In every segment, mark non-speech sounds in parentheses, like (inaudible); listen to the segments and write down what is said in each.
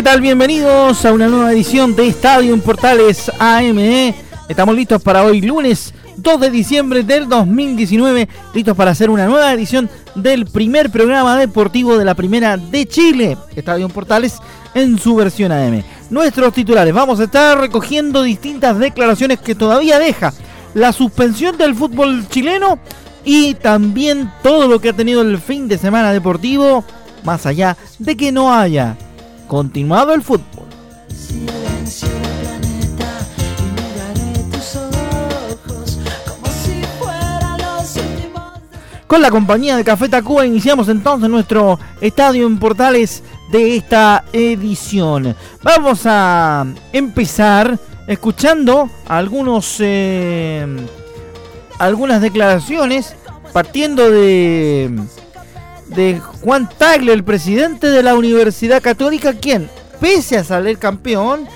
¿Qué tal? Bienvenidos a una nueva edición de Estadio en Portales AME. Estamos listos para hoy lunes 2 de diciembre del 2019, listos para hacer una nueva edición del primer programa deportivo de la Primera de Chile, Estadio en Portales en su versión AM. Nuestros titulares, vamos a estar recogiendo distintas declaraciones que todavía deja la suspensión del fútbol chileno y también todo lo que ha tenido el fin de semana deportivo, más allá de que no haya continuado el fútbol. Con la compañía de Café Tacuba iniciamos entonces nuestro estadio en Portales de esta edición. Vamos a empezar escuchando algunos eh, algunas declaraciones partiendo de de Juan Tagle, el presidente de la Universidad Católica, quien, pese a salir campeón,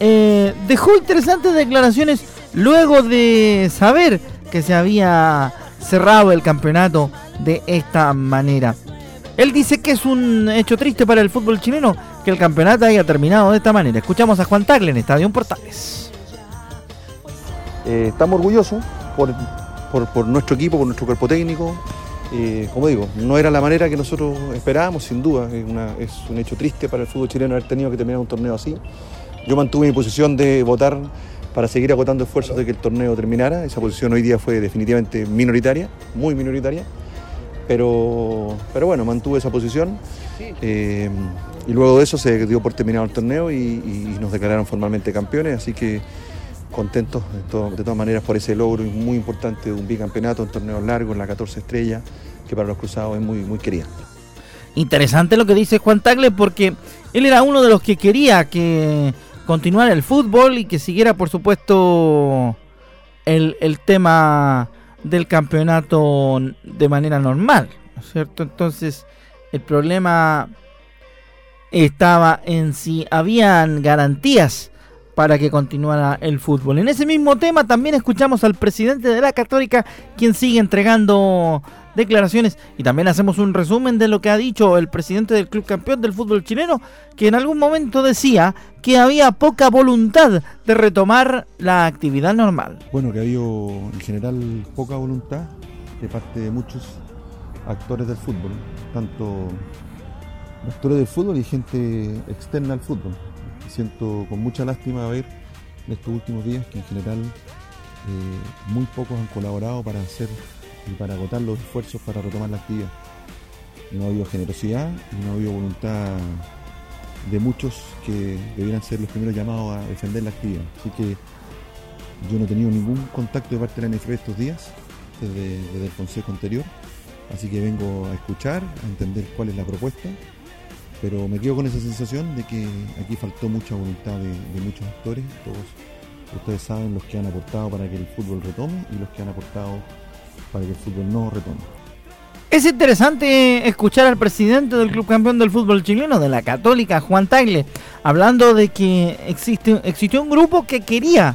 eh, dejó interesantes declaraciones luego de saber que se había cerrado el campeonato de esta manera. Él dice que es un hecho triste para el fútbol chileno que el campeonato haya terminado de esta manera. Escuchamos a Juan Tagle en Estadio Portales. Eh, estamos orgullosos por, por nuestro equipo, por nuestro cuerpo técnico, eh, como digo, no era la manera que nosotros esperábamos, sin duda. Es, un hecho triste para el fútbol chileno haber tenido que terminar un torneo así. Yo mantuve mi posición de votar para seguir agotando esfuerzos de que el torneo terminara. Esa posición hoy día fue definitivamente minoritaria, muy minoritaria. Pero, pero bueno, mantuve esa posición. Eh, y luego de eso se dio por terminado el torneo y, y nos declararon formalmente campeones. Así que contentos de, todas maneras por ese logro muy importante de un bicampeonato, un torneo largo en la 14 estrellas, que para los cruzados es muy, muy querida. Interesante lo que dice Juan Tagle porque él era uno de los que quería que continuara el fútbol y que siguiera por supuesto el, el tema del campeonato de manera normal, ¿no es cierto? Entonces el problema estaba en si habían garantías para que continuara el fútbol. En ese mismo tema también escuchamos al presidente de la Católica, quien sigue entregando declaraciones y también hacemos un resumen de lo que ha dicho el presidente del club campeón del fútbol chileno, que en algún momento decía que había poca voluntad de retomar la actividad normal. Bueno, que ha habido en general poca voluntad de parte de muchos actores del fútbol, tanto actores del fútbol y gente externa al fútbol siento con mucha lástima ver en estos últimos días que en general eh, muy pocos han colaborado para hacer y para agotar los esfuerzos para retomar la actividad. No ha habido generosidad y no ha habido voluntad de muchos que debieran ser los primeros llamados a defender la actividad. Así que yo no he tenido ningún contacto de parte de la NFP estos días, desde, desde el consejo anterior. Así que vengo a escuchar, a entender cuál es la propuesta pero me quedo con esa sensación de que aquí faltó mucha voluntad de, muchos actores, todos ustedes saben los que han aportado para que el fútbol retome y los que han aportado para que el fútbol no retome. Es interesante escuchar al presidente del club campeón del fútbol chileno, de la Católica, Juan Tagle, hablando de que existe, existió un grupo que quería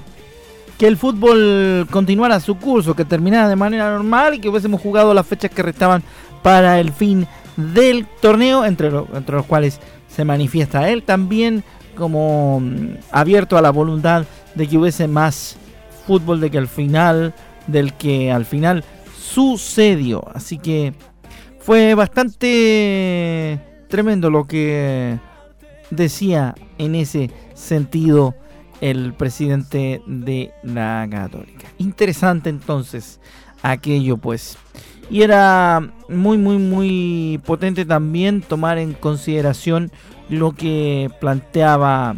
que el fútbol continuara su curso, que terminara de manera normal y que hubiésemos jugado las fechas que restaban para el fin del torneo, entre, los cuales se manifiesta él también como mm, abierto a la voluntad de que hubiese más fútbol de que al final, del que al final sucedió. Así que fue bastante tremendo lo que decía en ese sentido el presidente de la Católica. Interesante entonces aquello pues. Y era muy, muy, muy potente también tomar en consideración lo que planteaba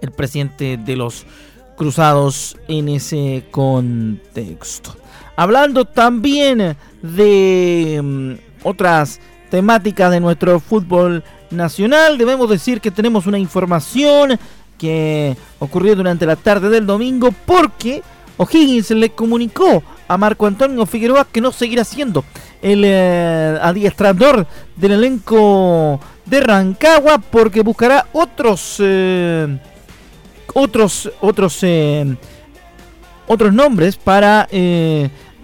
el presidente de los Cruzados en ese contexto. Hablando también de mm, otras temáticas de nuestro fútbol nacional, debemos decir que tenemos una información que ocurrió durante la tarde del domingo porque O'Higgins le comunicó a Marco Antonio Figueroa que no seguirá siendo el eh, adiestrador del elenco de Rancagua porque buscará otros eh, otros otros eh, otros nombres para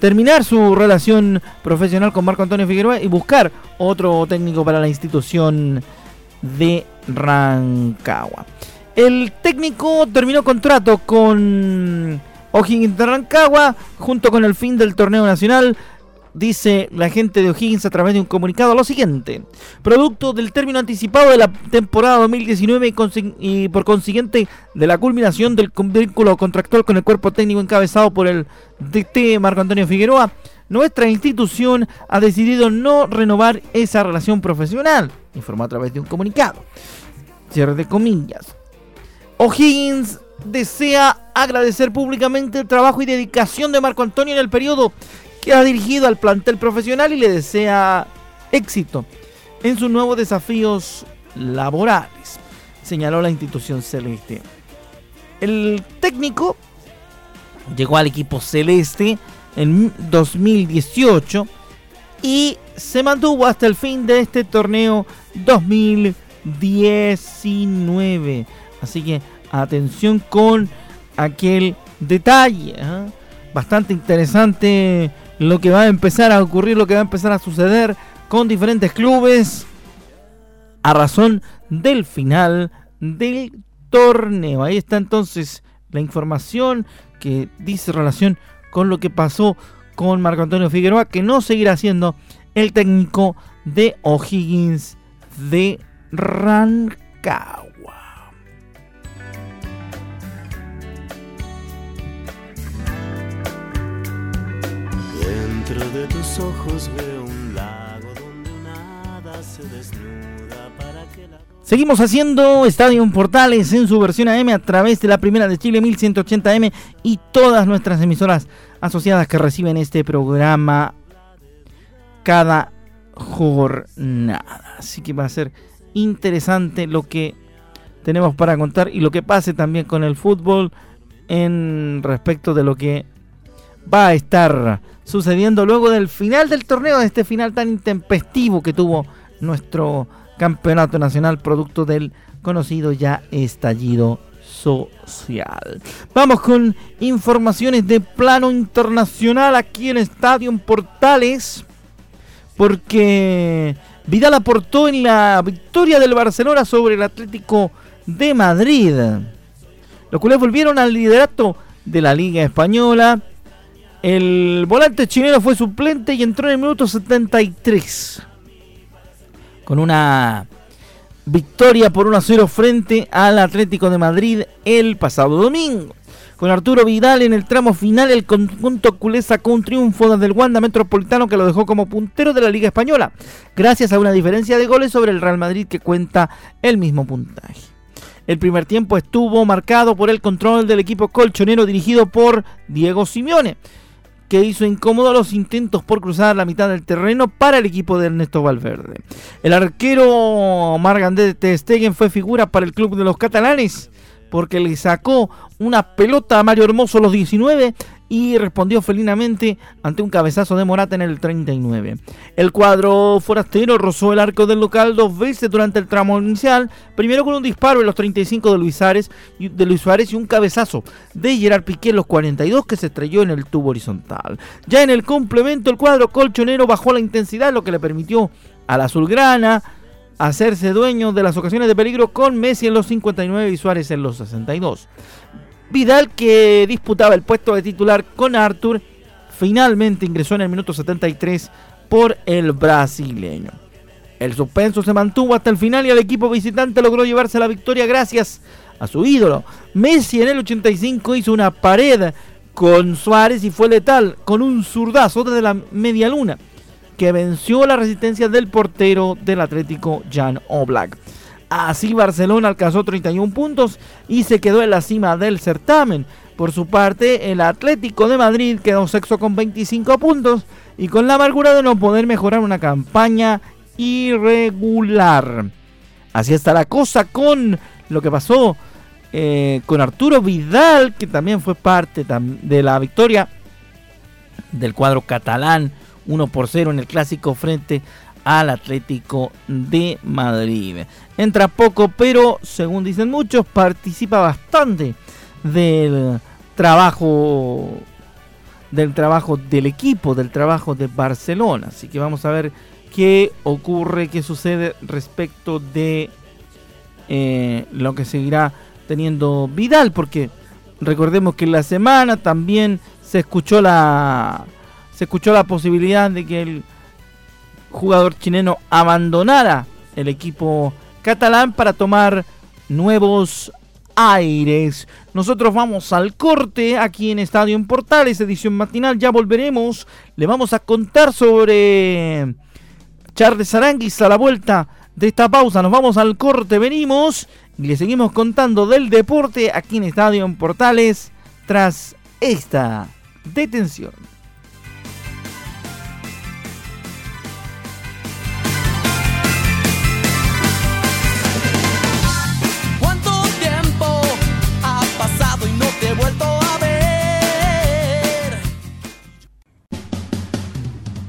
terminar su relación profesional con Marco Antonio Figueroa y buscar otro técnico para la institución de Rancagua. El técnico terminó contrato con O'Higgins de Rancagua junto con el fin del torneo nacional. Dice la gente de O'Higgins a través de un comunicado lo siguiente. Producto del término anticipado de la temporada 2019 y, por consiguiente de la culminación del vínculo contractual con el cuerpo técnico encabezado por el DT Marco Antonio Figueroa, nuestra institución ha decidido no renovar esa relación profesional, informó a través de un comunicado. Cierre de comillas. O'Higgins desea agradecer públicamente el trabajo y dedicación de Marco Antonio en el periodo que ha dirigido al plantel profesional y le desea éxito en sus nuevos desafíos laborales, señaló la institución celeste. El técnico llegó al equipo celeste en 2018 y se mantuvo hasta el fin de este torneo 2019. Así que atención con aquel detalle. ¿eh? Bastante interesante lo que va a empezar a ocurrir, lo que va a empezar a suceder con diferentes clubes a razón del final del torneo. Ahí está entonces la información que dice relación con lo que pasó con Marco Antonio Figueroa, que no seguirá siendo el técnico de O'Higgins de Rancagua. Dentro de tus ojos veo un lago donde nada se desnuda para que la... Seguimos haciendo Estadio Portales en su versión AM a través de la primera de Chile 1180M y todas nuestras emisoras asociadas que reciben este programa cada jornada. Así que va a ser interesante lo que tenemos para contar y lo que pase también con el fútbol en respecto de lo que va a estar sucediendo luego del final del torneo, de este final tan intempestivo que tuvo nuestro campeonato nacional, producto del conocido ya estallido social. Vamos con informaciones de plano internacional aquí en Estadio Portales, porque Vidal aportó en la victoria del Barcelona sobre el Atlético de Madrid. Los culés volvieron al liderato de la Liga Española el volante chileno fue suplente y entró en el minuto 73. Con una victoria por 1 a 0 frente al Atlético de Madrid el pasado domingo. Con Arturo Vidal en el tramo final, el conjunto culé sacó un triunfo desde el Wanda Metropolitano que lo dejó como puntero de la Liga Española, gracias a una diferencia de goles sobre el Real Madrid que cuenta el mismo puntaje. El primer tiempo estuvo marcado por el control del equipo colchonero dirigido por Diego Simeone que hizo incómodo los intentos por cruzar la mitad del terreno para el equipo de Ernesto Valverde. El arquero Margandé de Stegen fue figura para el club de los catalanes porque le sacó una pelota a Mario Hermoso a los 19 y respondió felinamente ante un cabezazo de Morata en el 39. El cuadro forastero rozó el arco del local dos veces durante el tramo inicial, primero con un disparo en los 35 de Luis, Suárez, de Luis Suárez y un cabezazo de Gerard Piqué en los 42 que se estrelló en el tubo horizontal. Ya en el complemento el cuadro colchonero bajó la intensidad, lo que le permitió a la azulgrana hacerse dueño de las ocasiones de peligro con Messi en los 59 y Suárez en los 62. Vidal, que disputaba el puesto de titular con Arthur, finalmente ingresó en el minuto 73 por el brasileño. El suspenso se mantuvo hasta el final y el equipo visitante logró llevarse la victoria gracias a su ídolo. Messi en el 85 hizo una pared con Suárez y fue letal con un zurdazo desde la media luna que venció la resistencia del portero del Atlético Jan Oblak. Así Barcelona alcanzó 31 puntos y se quedó en la cima del certamen. Por su parte, el Atlético de Madrid quedó sexto con 25 puntos y con la amargura de no poder mejorar una campaña irregular. Así está la cosa con lo que pasó eh, con Arturo Vidal, que también fue parte de la victoria del cuadro catalán 1 por 0 en el clásico frente al Atlético de Madrid. Entra poco, pero según dicen muchos, participa bastante del trabajo del trabajo del equipo, del trabajo de Barcelona. Así que vamos a ver qué ocurre, qué sucede respecto de eh, lo que seguirá teniendo Vidal, porque recordemos que en la semana también se escuchó la se escuchó la posibilidad de que el jugador chileno abandonara el equipo catalán para tomar nuevos aires. Nosotros vamos al corte aquí en Estadio en Portales, edición matinal. Ya volveremos. Le vamos a contar sobre Charles Aranguis a la vuelta de esta pausa. Nos vamos al corte, venimos y le seguimos contando del deporte aquí en Estadio en Portales tras esta detención.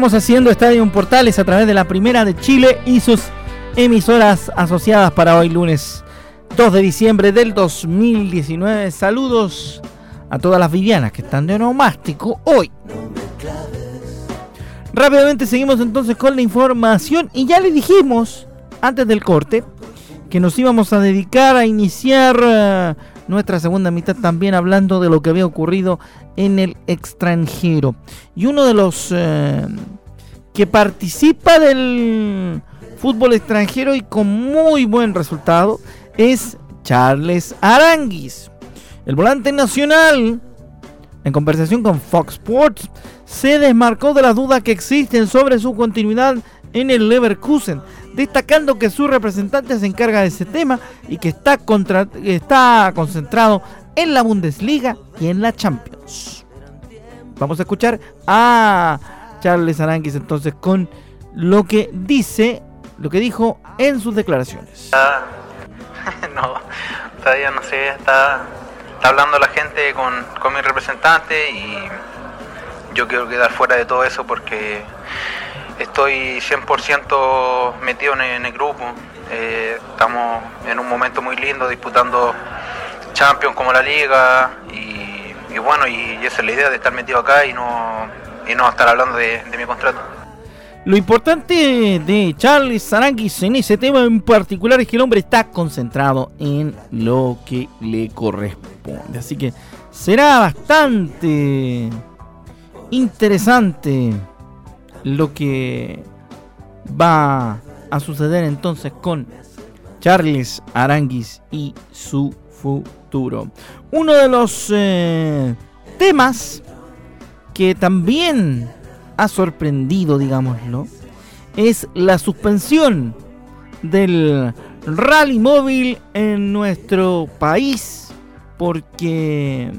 Seguimos haciendo Estadio Portales a través de la Primera de Chile y sus emisoras asociadas para hoy lunes 2 de diciembre del 2019. Saludos a todas las vivianas que están de onomástico hoy. Rápidamente seguimos entonces con la información y ya le dijimos antes del corte que nos íbamos a dedicar a iniciar eh, nuestra segunda mitad también hablando de lo que había ocurrido en el extranjero. Y uno de los eh, que participa del fútbol extranjero y con muy buen resultado es Charles Aranguis. El volante nacional, en conversación con Fox Sports, se desmarcó de las dudas que existen sobre su continuidad en el Leverkusen destacando que su representante se encarga de ese tema y que está, contra, está concentrado en la Bundesliga y en la Champions. Vamos a escuchar a Charles Aranguis entonces con lo que dice, lo que dijo en sus declaraciones. (laughs) no, todavía no sé, está, está hablando la gente con, con mi representante y yo quiero quedar fuera de todo eso porque estoy 100% metido en, el grupo. Eh, estamos en un momento muy lindo disputando Champions como la Liga y, bueno, y, esa es la idea de estar metido acá y no, y no estar hablando de, mi contrato. Lo importante de Charles Saranguis en ese tema en particular es que el hombre está concentrado en lo que le corresponde. Así que será bastante interesante lo que va a suceder entonces con Charles Aranguis y su futuro. Uno de los eh, temas que también ha sorprendido, digámoslo, es la suspensión del rally móvil en nuestro país porque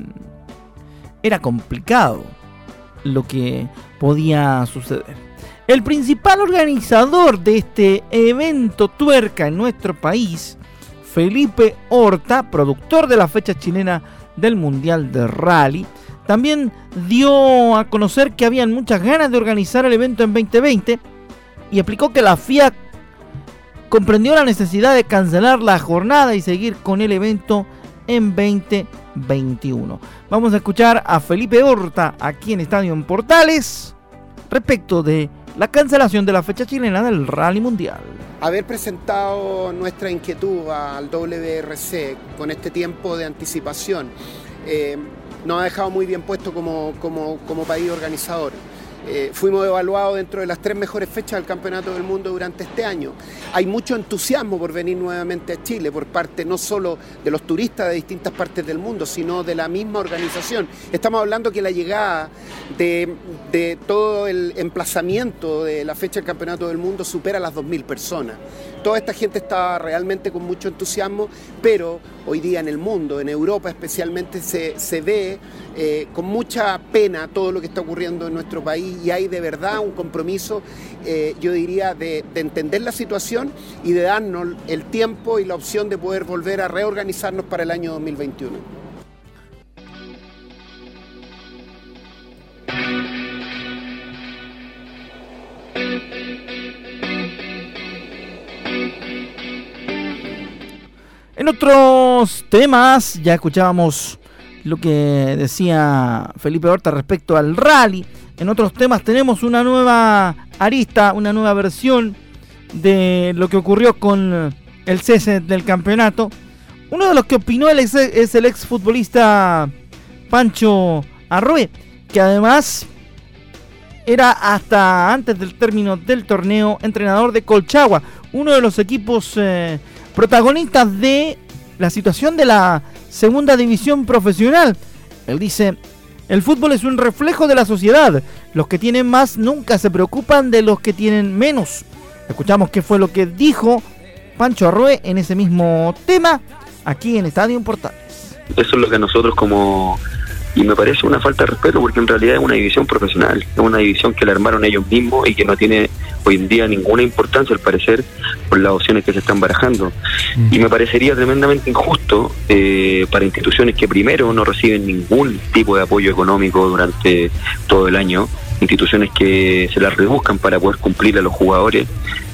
era complicado lo que podía suceder. El principal organizador de este evento tuerca en nuestro país, Felipe Horta, productor de la fecha chilena del Mundial de Rally, también dio a conocer que habían muchas ganas de organizar el evento en 2020 y explicó que la FIA comprendió la necesidad de cancelar la jornada y seguir con el evento en 2021. Vamos a escuchar a Felipe Horta aquí en Estadio en Portales respecto de la cancelación de la fecha chilena del Rally Mundial. Haber presentado nuestra inquietud al WRC con este tiempo de anticipación eh, nos ha dejado muy bien puesto como, como, como país organizador. Eh, fuimos evaluados dentro de las tres mejores fechas del Campeonato del Mundo durante este año. Hay mucho entusiasmo por venir nuevamente a Chile por parte no solo de los turistas de distintas partes del mundo, sino de la misma organización. Estamos hablando que la llegada de, de todo el emplazamiento de la fecha del Campeonato del Mundo supera las 2.000 personas. Toda esta gente está realmente con mucho entusiasmo, pero hoy día en el mundo, en Europa especialmente, se, se ve eh, con mucha pena todo lo que está ocurriendo en nuestro país y hay de verdad un compromiso, eh, yo diría, de, de, entender la situación y de darnos el tiempo y la opción de poder volver a reorganizarnos para el año 2021. En otros temas, ya escuchábamos lo que decía Felipe Horta respecto al rally. En otros temas tenemos una nueva arista, una nueva versión de lo que ocurrió con el cese del campeonato. Uno de los que opinó es el ex futbolista Pancho Arrué, que además era hasta antes del término del torneo entrenador de Colchagua, uno de los equipos eh, protagonistas de la situación de la segunda división profesional. Él dice, el fútbol es un reflejo de la sociedad. Los que tienen más nunca se preocupan de los que tienen menos. Escuchamos qué fue lo que dijo Pancho Arroe en ese mismo tema aquí en Estadio Portales. Eso es lo que nosotros como y me parece una falta de respeto porque en realidad es una división profesional, es una división que la armaron ellos mismos y que no tiene hoy en día ninguna importancia al parecer por las opciones que se están barajando. Y me parecería tremendamente injusto eh, para instituciones que primero no reciben ningún tipo de apoyo económico durante todo el año, instituciones que se las rebuscan para poder cumplir a los jugadores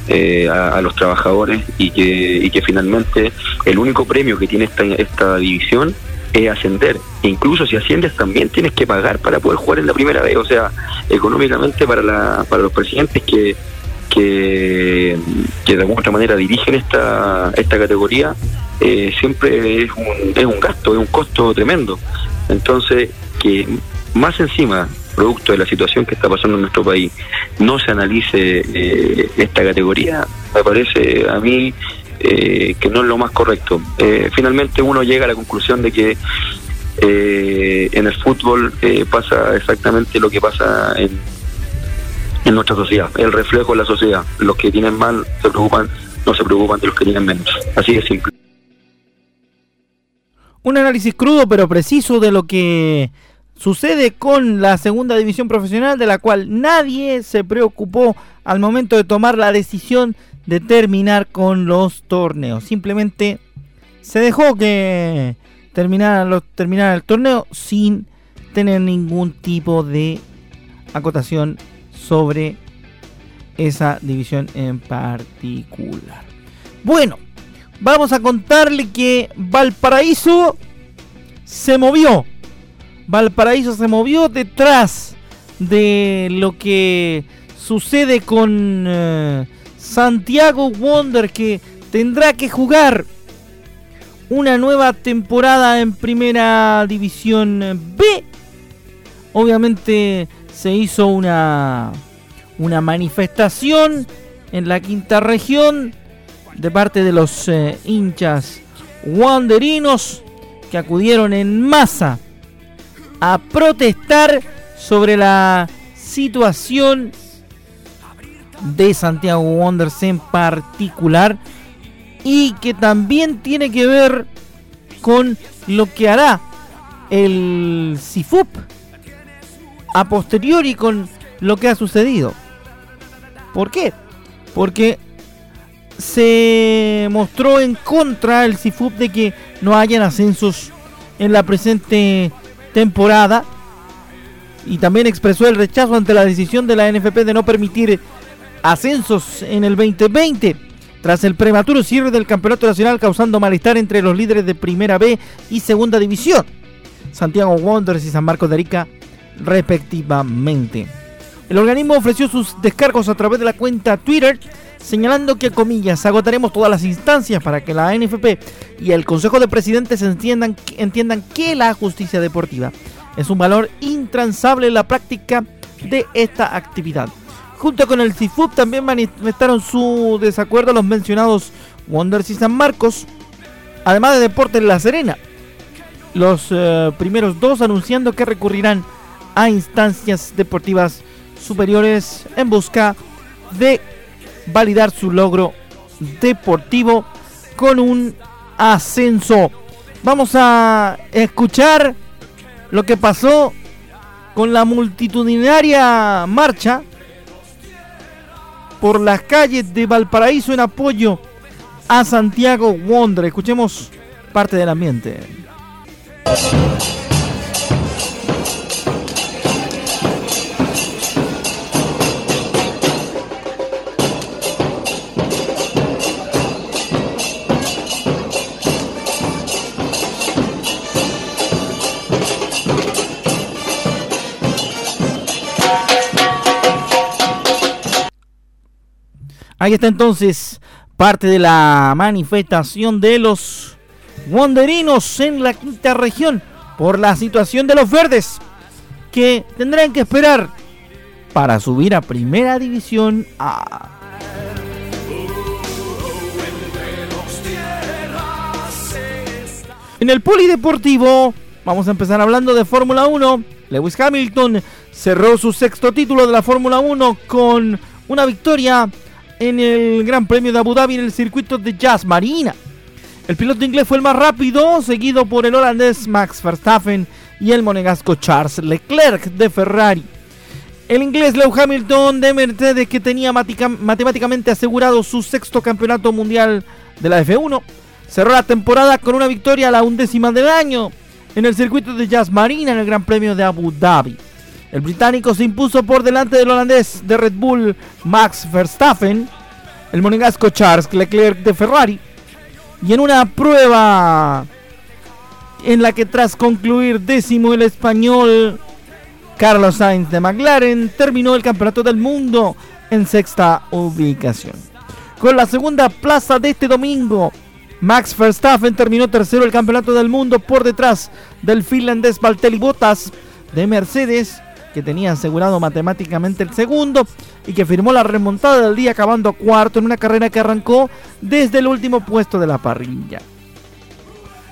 eh, a, los trabajadores y que, y que finalmente el único premio que tiene esta, esta división es ascender. incluso si asciendes también tienes que pagar para poder jugar en la primera vez. O sea, económicamente para, la, para los presidentes que, que, de alguna otra manera dirigen esta, esta categoría, eh, siempre es un, es un gasto, es un costo tremendo. Entonces, que más encima, producto de la situación que está pasando en nuestro país, no se analice eh, esta categoría, me parece a mí eh, que no es lo más correcto. Eh, finalmente uno llega a la conclusión de que eh, en el fútbol pasa exactamente lo que pasa en, en nuestra sociedad, el reflejo de la sociedad. Los que tienen mal se preocupan, no se preocupan de los que tienen menos. Así de simple. Un análisis crudo pero preciso de lo que sucede con la segunda división profesional de la cual nadie se preocupó al momento de tomar la decisión de terminar con los torneos. Simplemente se dejó que terminara, los, terminara el torneo sin tener ningún tipo de acotación sobre esa división en particular. Bueno, vamos a contarle que Valparaíso se movió Valparaíso se movió detrás de lo que sucede con eh, Santiago Wonder que tendrá que jugar una nueva temporada en primera división B. Obviamente se hizo una, una manifestación en la quinta región de parte de los eh, hinchas wanderinos que acudieron en masa a protestar sobre la situación de Santiago Wanderers en particular y que también tiene que ver con lo que hará el CIFUP a posteriori con lo que ha sucedido. ¿Por qué? Porque se mostró en contra el CIFUP de que no hayan ascensos en la presente temporada y también expresó el rechazo ante la decisión de la NFP de no permitir ascensos en el 2020 tras el prematuro cierre del campeonato nacional causando malestar entre los líderes de Primera B y Segunda División, Santiago Wanderers y San Marcos de Arica respectivamente. El organismo ofreció sus descargos a través de la cuenta Twitter señalando que, comillas, agotaremos todas las instancias para que la NFP y el Consejo de Presidentes entiendan, entiendan que la justicia deportiva es un valor intransable en la práctica de esta actividad. Junto con el CIFUP también manifestaron su desacuerdo los mencionados Wonders y San Marcos, además de Deportes La Serena. Los eh, primeros dos anunciando que recurrirán a instancias deportivas superiores en busca de validar su logro deportivo con un ascenso. Vamos a escuchar lo que pasó con la multitudinaria marcha por las calles de Valparaíso en apoyo a Santiago Wonder. Escuchemos parte del ambiente. Ahí está entonces parte de la manifestación de los wonderinos en la quinta región por la situación de los verdes que tendrán que esperar para subir a primera división A. En el polideportivo vamos a empezar hablando de Fórmula 1. Lewis Hamilton cerró su sexto título de la Fórmula 1 con una victoria en el Gran Premio de Abu Dhabi en el circuito de Jazz Marina. El piloto inglés fue el más rápido, seguido por el holandés Max Verstappen y el monegasco Charles Leclerc de Ferrari. El inglés Lewis Hamilton de Mercedes, que tenía matemáticamente asegurado su sexto campeonato mundial de la F1, cerró la temporada con una victoria a la undécima del año en el circuito de Jazz Marina en el Gran Premio de Abu Dhabi. El británico se impuso por delante del holandés de Red Bull Max Verstappen, el monegasco Charles Leclerc de Ferrari, y en una prueba en la que tras concluir décimo el español Carlos Sainz de McLaren terminó el campeonato del mundo en sexta ubicación. Con la segunda plaza de este domingo, Max Verstappen terminó tercero el campeonato del mundo por detrás del finlandés Valtteri Bottas de Mercedes que tenía asegurado matemáticamente el segundo y que firmó la remontada del día acabando cuarto en una carrera que arrancó desde el último puesto de la parrilla.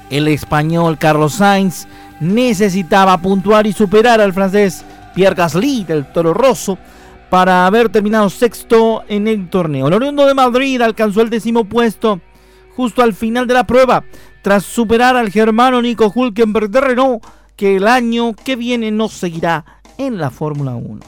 El español Carlos Sainz necesitaba puntuar y superar al francés Pierre Gasly del Toro Rosso para haber terminado sexto en el torneo. El Oriundo de Madrid alcanzó el décimo puesto justo al final de la prueba, tras superar al germano Nico Hulkenberg de Renault, que el año que viene no seguirá en la Fórmula 1.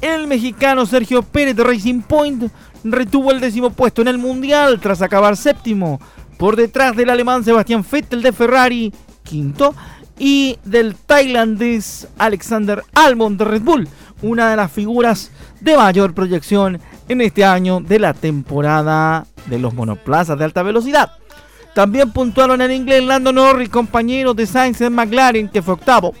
El mexicano Sergio Pérez de Racing Point retuvo el décimo puesto en el Mundial tras acabar séptimo, por detrás del alemán Sebastián Vettel de Ferrari, quinto, y del tailandés Alexander Albon de Red Bull, una de las figuras de mayor proyección en este año de la temporada de los monoplazas de alta velocidad. También puntuaron el inglés Lando Norris, compañero de Sainz en McLaren, que fue octavo.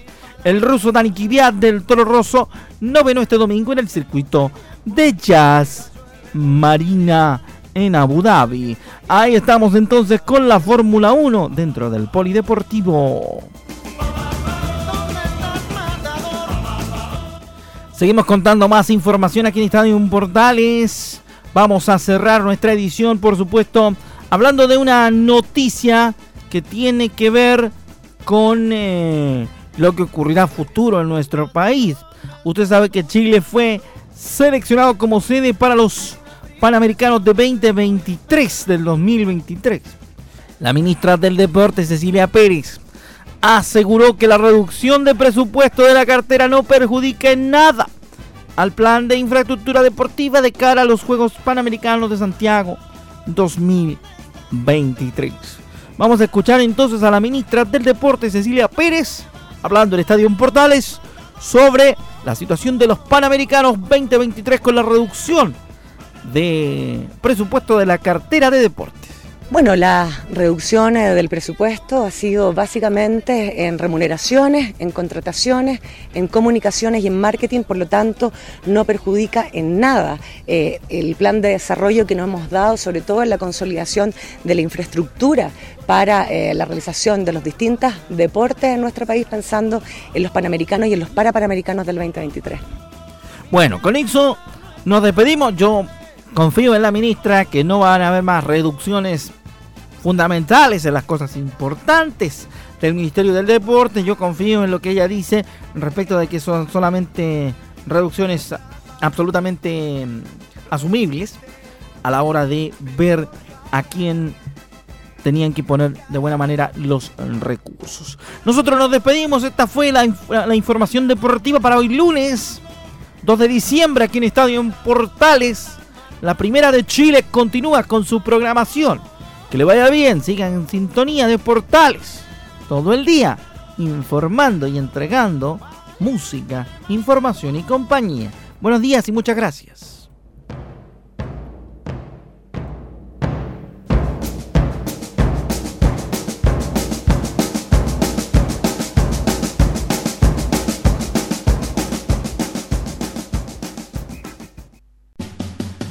El ruso Dani Kvyat del Toro Rosso noveno este domingo en el circuito de Jazz Marina en Abu Dhabi. Ahí estamos entonces con la Fórmula 1 dentro del Polideportivo. Seguimos contando más información aquí en Estadio Portales. Vamos a cerrar nuestra edición, por supuesto, hablando de una noticia que tiene que ver con eh, lo que ocurrirá futuro en nuestro país. Usted sabe que Chile fue seleccionado como sede para los Panamericanos de 2023 del 2023. La ministra del Deporte, Cecilia Pérez, aseguró que la reducción de presupuesto de la cartera no perjudica nada al plan de infraestructura deportiva de cara a los Juegos Panamericanos de Santiago 2023. Vamos a escuchar entonces a la ministra del Deporte, Cecilia Pérez, hablando del Estadio Portales sobre la situación de los Panamericanos 2023 con la reducción de presupuesto de la cartera de deporte. Bueno, la reducción eh, del presupuesto ha sido básicamente en remuneraciones, en contrataciones, en comunicaciones y en marketing, por lo tanto no perjudica en nada eh, el plan de desarrollo que nos hemos dado, sobre todo en la consolidación de la infraestructura para eh, la realización de los distintos deportes en nuestro país, pensando en los panamericanos y en los parapanamericanos del 2023. Bueno, con eso nos despedimos. Yo confío en la ministra que no van a haber más reducciones fundamentales en las cosas importantes del Ministerio del Deporte. Yo confío en lo que ella dice respecto de que son solamente reducciones absolutamente mm, asumibles a la hora de ver a quién tenían que poner de buena manera los recursos. Nosotros nos despedimos, esta fue la, información deportiva para hoy lunes 2 de diciembre aquí en Estadio Portales. La primera de Chile continúa con su programación. Que le vaya bien, sigan en sintonía de portales todo el día, informando y entregando música, información y compañía. Buenos días y muchas gracias.